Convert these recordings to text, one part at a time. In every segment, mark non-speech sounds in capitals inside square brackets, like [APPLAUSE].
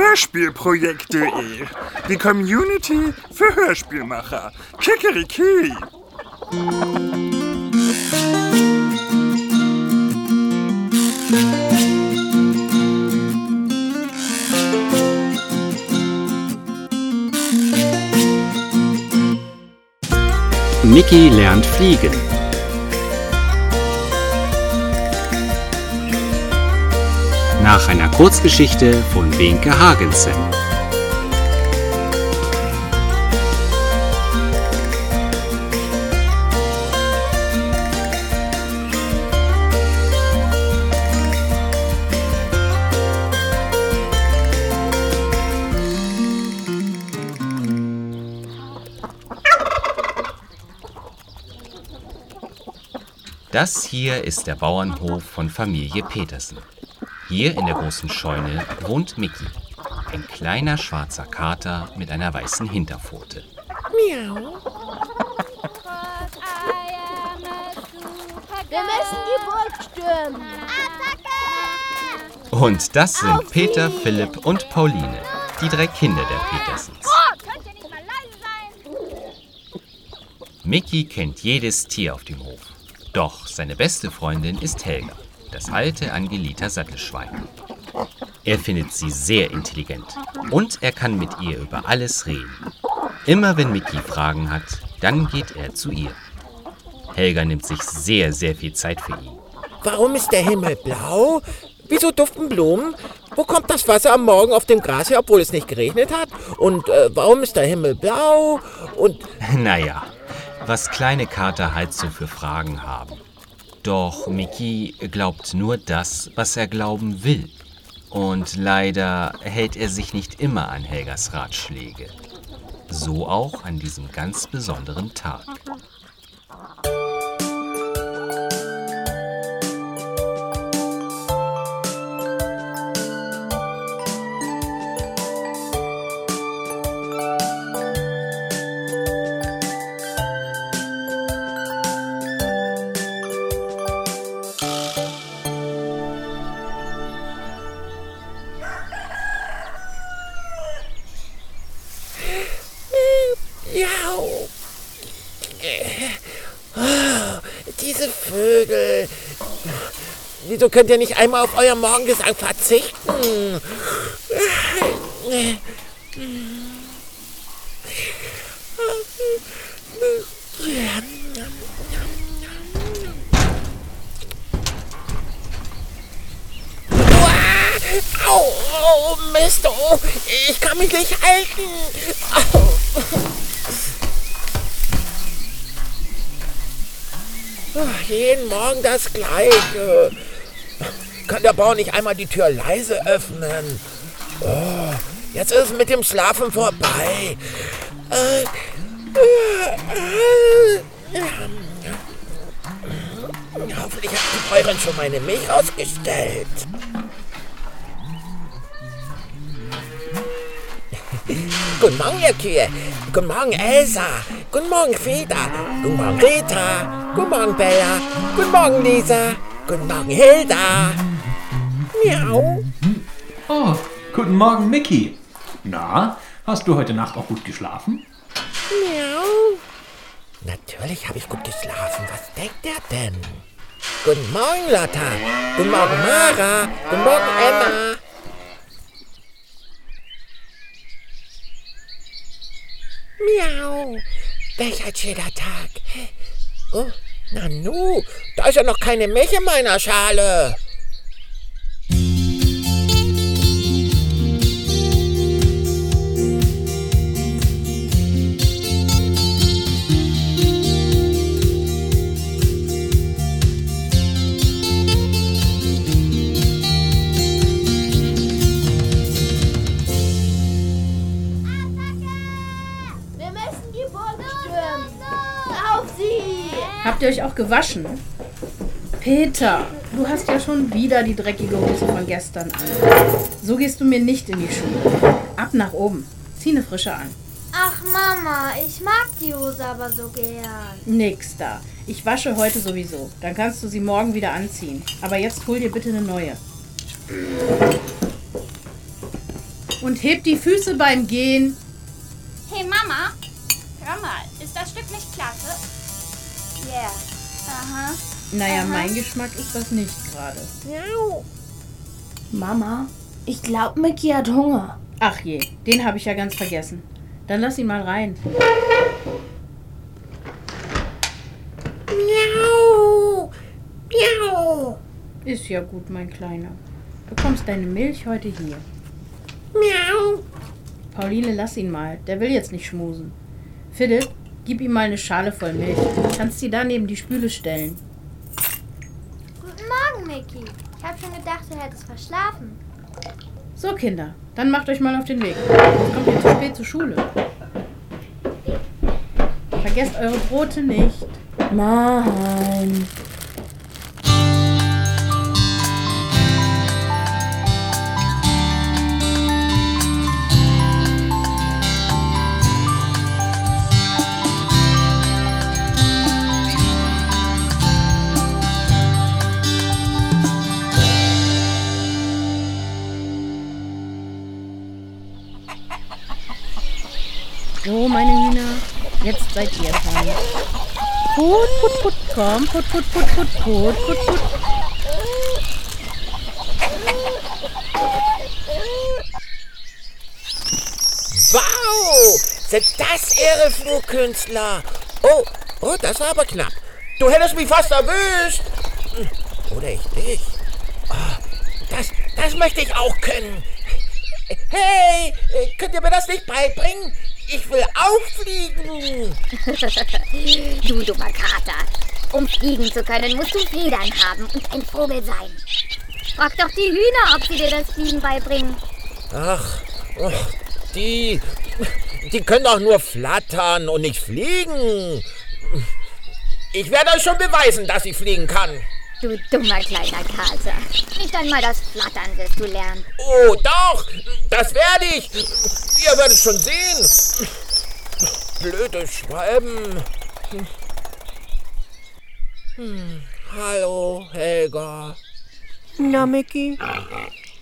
Hörspielprojekt.de, die Community für Hörspielmacher. Kikeriki! Mickey lernt fliegen. Nach einer Kurzgeschichte von Wenke Hagensen. Das hier ist der Bauernhof von Familie Petersen. Hier in der großen Scheune wohnt Mickey, ein kleiner schwarzer Kater mit einer weißen Hinterpfote. Miau. Wir müssen die Burg stürmen. Und das sind Peter, Philipp und Pauline, die drei Kinder der Petersens. Oh? Mickey kennt jedes Tier auf dem Hof. Doch seine beste Freundin ist Helga, das alte Angelita Sattelschwein. Er findet sie sehr intelligent und er kann mit ihr über alles reden. Immer wenn Mickey Fragen hat, dann geht er zu ihr. Helga nimmt sich sehr, sehr viel Zeit für ihn. Warum ist der Himmel blau? Wieso duften Blumen? Wo kommt das Wasser am Morgen auf dem Gras her, obwohl es nicht geregnet hat? Und äh, warum ist der Himmel blau? Und [LAUGHS] Naja, was kleine Kater halt so für Fragen haben. Doch Mickey glaubt nur das, was er glauben will. Und leider hält er sich nicht immer an Helgas Ratschläge. So auch an diesem ganz besonderen Tag. Wieso könnt ihr nicht einmal auf euer Morgengesang verzichten? Au, oh, Mist, oh, ich kann mich nicht halten. Au. Jeden Morgen das Gleiche. Kann der Bauer nicht einmal die Tür leise öffnen? Oh, jetzt ist es mit dem Schlafen vorbei. Äh, äh, äh, Hoffentlich hat die Bäuerin schon meine Milch ausgestellt. Guten Morgen, ihr Kühe. Guten Morgen, Elsa. Guten Morgen, Frieda. Guten Morgen, Rita. Guten Morgen, Bella. Guten Morgen, Lisa. Guten Morgen, Hilda. Miau. Oh, guten Morgen, Mickey. Na, hast du heute Nacht auch gut geschlafen? Miau. Natürlich habe ich gut geschlafen. Was denkt er denn? Guten Morgen, Lotta. Guten Morgen, Mara. Guten Morgen, Emma. Miau. Welch ein schöner Tag. Oh, Nanu, da ist ja noch keine Milch in meiner Schale. Habt ihr euch auch gewaschen? Peter, du hast ja schon wieder die dreckige Hose von gestern an. So gehst du mir nicht in die Schuhe. Ab nach oben. Zieh eine frische an. Ach Mama, ich mag die Hose aber so gern. Nix da. Ich wasche heute sowieso. Dann kannst du sie morgen wieder anziehen. Aber jetzt hol dir bitte eine neue. Und hebt die Füße beim Gehen. Hey Mama, hör mal, ist das Stück nicht klasse? Yeah. Aha. Naja, mein Geschmack ist das nicht gerade. Mama, ich glaube, Mickey hat Hunger. Ach je, den habe ich ja ganz vergessen. Dann lass ihn mal rein. Miau. Miau. Ist ja gut, mein Kleiner. Du bekommst deine Milch heute hier. Miau. Pauline, lass ihn mal. Der will jetzt nicht schmusen. Philipp, gib ihm mal eine Schale voll Milch. Kannst sie da neben die Spüle stellen. Guten Morgen, Mickey. Ich habe schon gedacht, du hättest verschlafen. So, Kinder, dann macht euch mal auf den Weg. Sonst kommt ihr zu spät zur Schule. Vergesst eure Brote nicht. Nein. So, meine Hühner, jetzt seid ihr dran. Put, put, put, komm, put, put, put, put, put, put, put. Wow. Sind das Ihre Flugkünstler? Oh, oh, das war aber knapp. Du hättest mich fast erwischt. Hm, Oder ich dich. Ah, das, das möchte ich auch können. Hey, äh, könnt ihr mir das nicht beibringen? Ich will auch fliegen. Du dummer Kater. Um fliegen zu können, musst du Federn haben und ein Vogel sein. Frag doch die Hühner, ob sie dir das Fliegen beibringen. Ach, oh, die, die können doch nur flattern und nicht fliegen. Ich werde euch schon beweisen, dass ich fliegen kann. Du dummer kleiner Kater. Nicht einmal das Flattern wirst du lernen. Oh, doch, das werde ich. Ihr werdet schon sehen. Blöde Schwalben. Hm, Hallo, Helga. Na, Mickey,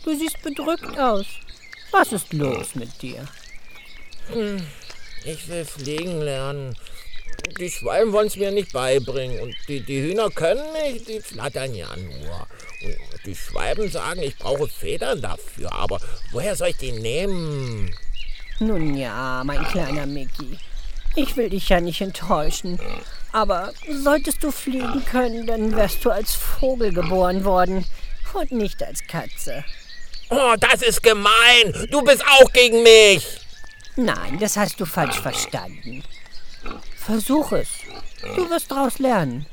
du siehst bedrückt aus. Was ist los mit dir? Ich will fliegen lernen. Die Schwalben wollen es mir nicht beibringen. Und die, die Hühner können nicht, die flattern ja nur. Die Schwalben sagen, ich brauche Federn dafür. Aber woher soll ich die nehmen? Nun ja, mein kleiner Mickey. Ich will dich ja nicht enttäuschen. Aber solltest du fliegen können, dann wärst du als Vogel geboren worden und nicht als Katze. Oh, das ist gemein. Du bist auch gegen mich. Nein, das hast du falsch verstanden. Versuch es. Du wirst daraus lernen.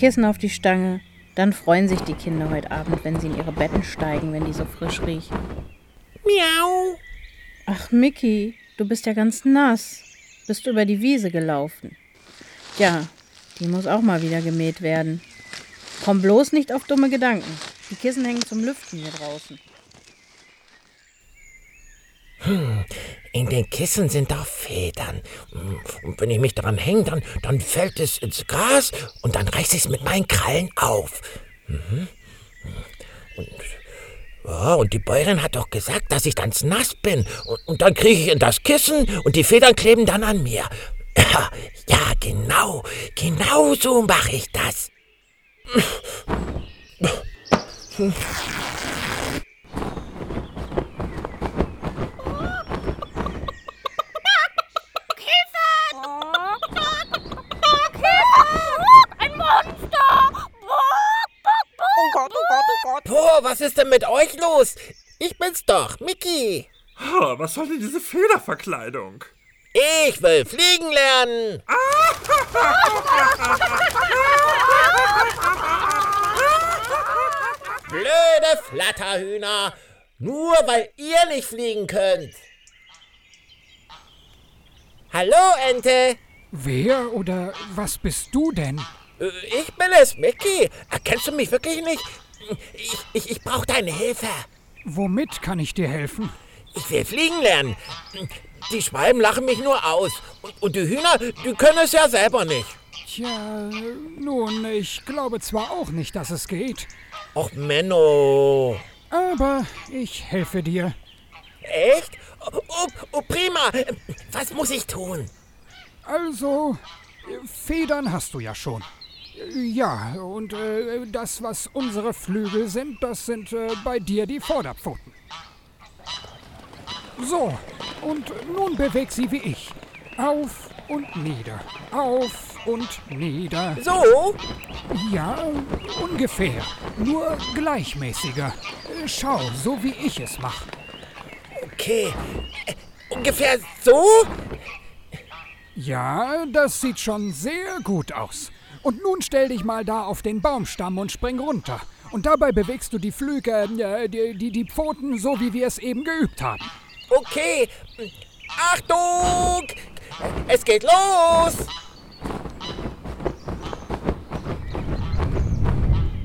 Kissen auf die Stange. Dann freuen sich die Kinder heute Abend, wenn sie in ihre Betten steigen, wenn die so frisch riechen. Miau. Ach, Mickey, du bist ja ganz nass. Bist du über die Wiese gelaufen? Ja, die muss auch mal wieder gemäht werden. Komm bloß nicht auf dumme Gedanken. Die Kissen hängen zum Lüften hier draußen. [LAUGHS] In den Kissen sind da Federn. Und wenn ich mich daran hänge, dann, dann fällt es ins Gras und dann reiße ich es mit meinen Krallen auf. Mhm. Und, ja, und die Bäuerin hat doch gesagt, dass ich dann nass bin. Und, und dann kriege ich in das Kissen und die Federn kleben dann an mir. [LAUGHS] Ja, genau. Genau so mache ich das. [LAUGHS] Ein Monster! Oh Gott, oh Gott, oh Gott. Oh, was ist denn mit euch los? Ich bin's doch, Mickey. Oh, was soll denn diese Federverkleidung? Ich will fliegen lernen. [LAUGHS] Blöde Flatterhühner. Nur weil ihr nicht fliegen könnt. Hallo, Ente. Wer oder was bist du denn? Äh, Ich bin es, Mickey. Erkennst du mich wirklich nicht? Ich, ich, ich brauche deine Hilfe. Womit kann ich dir helfen? Ich will fliegen lernen. Die Schwalben lachen mich nur aus. Und, und die Hühner, die können es ja selber nicht. Tja, nun, ich glaube zwar auch nicht, dass es geht, Och, Menno. aber ich helfe dir. Echt? Oh, oh, prima. Was muss ich tun? Also, Federn hast du ja schon. Ja, und äh, das, was unsere Flügel sind, das sind äh, bei dir die Vorderpfoten. So, und nun beweg sie wie ich. Auf und nieder, auf und nieder. So? Ja, ungefähr. Nur gleichmäßiger. Äh, Schau, so wie ich es mache. Okay. Äh, Ungefähr so? Ja, das sieht schon sehr gut aus. Und nun stell dich mal da auf den Baumstamm und spring runter. Und dabei bewegst du die Flügel, äh, die, die, die Pfoten, so wie wir es eben geübt haben. Okay. Achtung! Es geht los!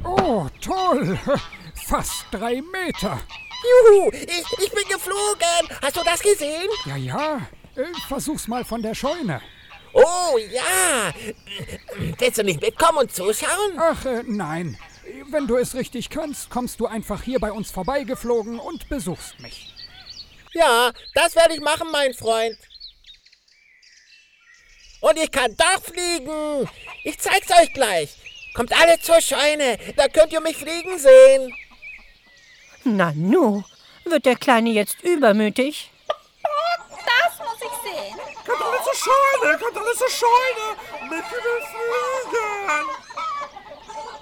Oh, toll! [LAUGHS] Fast drei Meter. Juhu, ich, ich bin geflogen. Hast du das gesehen? Ja, ja. Äh, Versuch's mal von der Scheune. Oh ja. Willst du nicht mitkommen und zuschauen? Ach, äh, nein. Wenn du es richtig kannst, kommst du einfach hier bei uns vorbeigeflogen und besuchst mich. Ja, das werde ich machen, mein Freund. Und ich kann doch fliegen. Ich zeig's euch gleich. Kommt alle zur Scheune. Da könnt ihr mich fliegen sehen. Nanu, wird der Kleine jetzt übermütig? Das muss ich sehen. Kommt alle zur Scheune, kommt alle zur Scheune. Mickey will fliegen.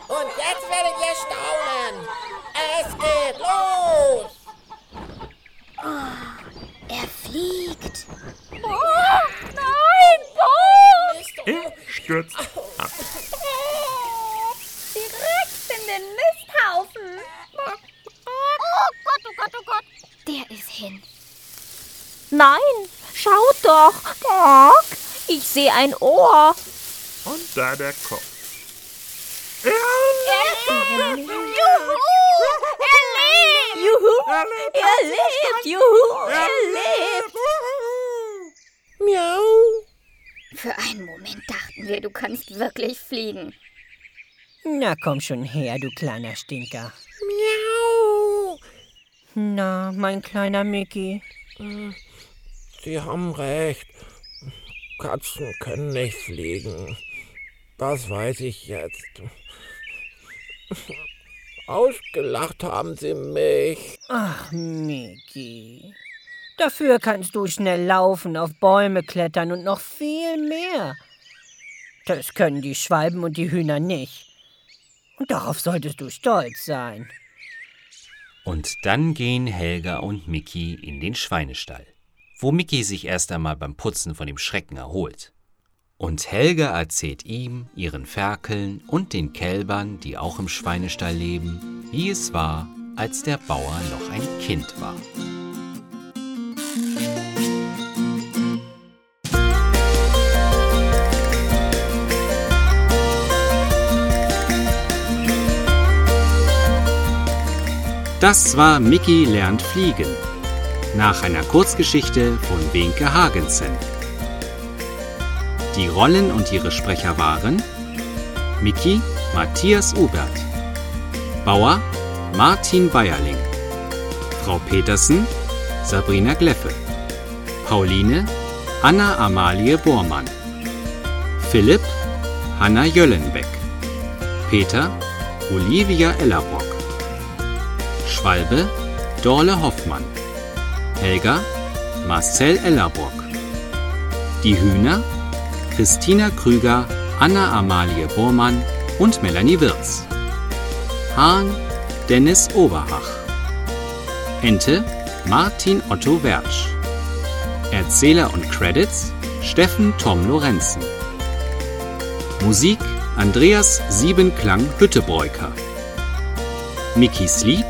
Und jetzt werdet ihr staunen. Es geht los. Er fliegt. Oh, nein, Bo! Er stürzt ab. Direkt in den Misthaufen. Oh Gott, oh Gott, oh Gott. Der ist hin. Nein, schaut doch. Doc, ich sehe ein Ohr. Und da der Kopf. Juhu, er lebt. Juhu, er lebt. Juhu, er lebt. Miau. Für einen Moment dachten wir, du kannst wirklich fliegen. Na komm schon her, du kleiner Stinker. Miau. Na, mein kleiner Mickey. Sie haben recht. Katzen können nicht fliegen. Das weiß ich jetzt. Ausgelacht haben sie mich. Ach, Mickey. Dafür kannst du schnell laufen, auf Bäume klettern und noch viel mehr. Das können die Schwalben und die Hühner nicht. Und darauf solltest du stolz sein. Und dann gehen Helga und Mickey in den Schweinestall, wo Mickey sich erst einmal beim Putzen von dem Schrecken erholt. Und Helga erzählt ihm, ihren Ferkeln und den Kälbern, die auch im Schweinestall leben, wie es war, als der Bauer noch ein Kind war. Das war Mickey lernt fliegen. Nach einer Kurzgeschichte von Wenke Hagensen. Die Rollen und ihre Sprecher waren Mickey Matthias Ubert, Bauer Martin Bayerling, Frau Petersen Sabrina Gleffe, Pauline Anna Amalie Bormann, Philipp Hanna Jöllenbeck, Peter Olivia Ellerbrock, Schwalbe Dorle Hoffmann, Helga Marcel Ellerbrock, die Hühner Christina Krüger, Anna Amalie Bormann und Melanie Wirz. Hahn Dennis Oberhach. Ente Martin Otto Wertsch. Erzähler und Credits Steffen Tom Lorenzen. Musik Andreas Siebenklang Hüttebreuker. Mickys Lied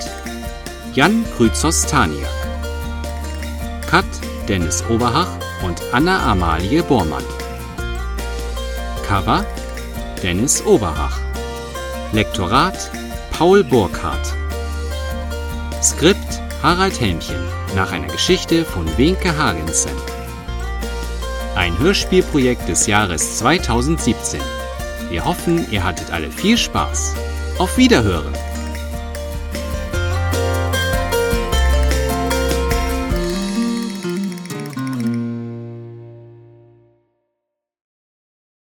Jan Krüzos Taniak. Kat Dennis Oberhach und Anna Amalie Bormann. Cover Dennis Oberach. Lektorat Paul Burkhardt. Skript Harald Helmchen nach einer Geschichte von Wenke Hagensen. Ein Hörspielprojekt des Jahres 2017. Wir hoffen, ihr hattet alle viel Spaß. Auf Wiederhören!